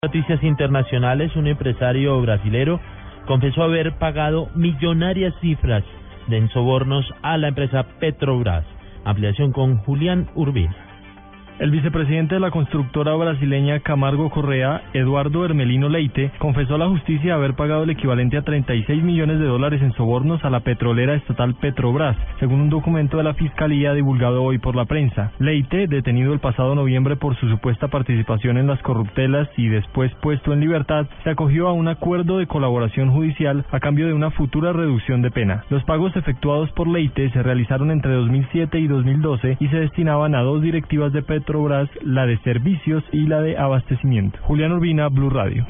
Noticias internacionales, un empresario brasilero confesó haber pagado millonarias cifras de sobornos a la empresa Petrobras. Ampliación con Julián Urbina. El vicepresidente de la constructora brasileña Camargo Correa, Eduardo Hermelino Leite, confesó a la justicia haber pagado el equivalente a 36 millones de dólares en sobornos a la petrolera estatal Petrobras, según un documento de la Fiscalía divulgado hoy por la prensa. Leite, detenido el pasado noviembre por su supuesta participación en las corruptelas y después puesto en libertad, se acogió a un acuerdo de colaboración judicial a cambio de una futura reducción de pena. Los pagos efectuados por Leite se realizaron entre 2007 y 2012 y se destinaban a dos directivas de Petrobras la de servicios y la de abastecimiento. Julián Urbina, Blue Radio.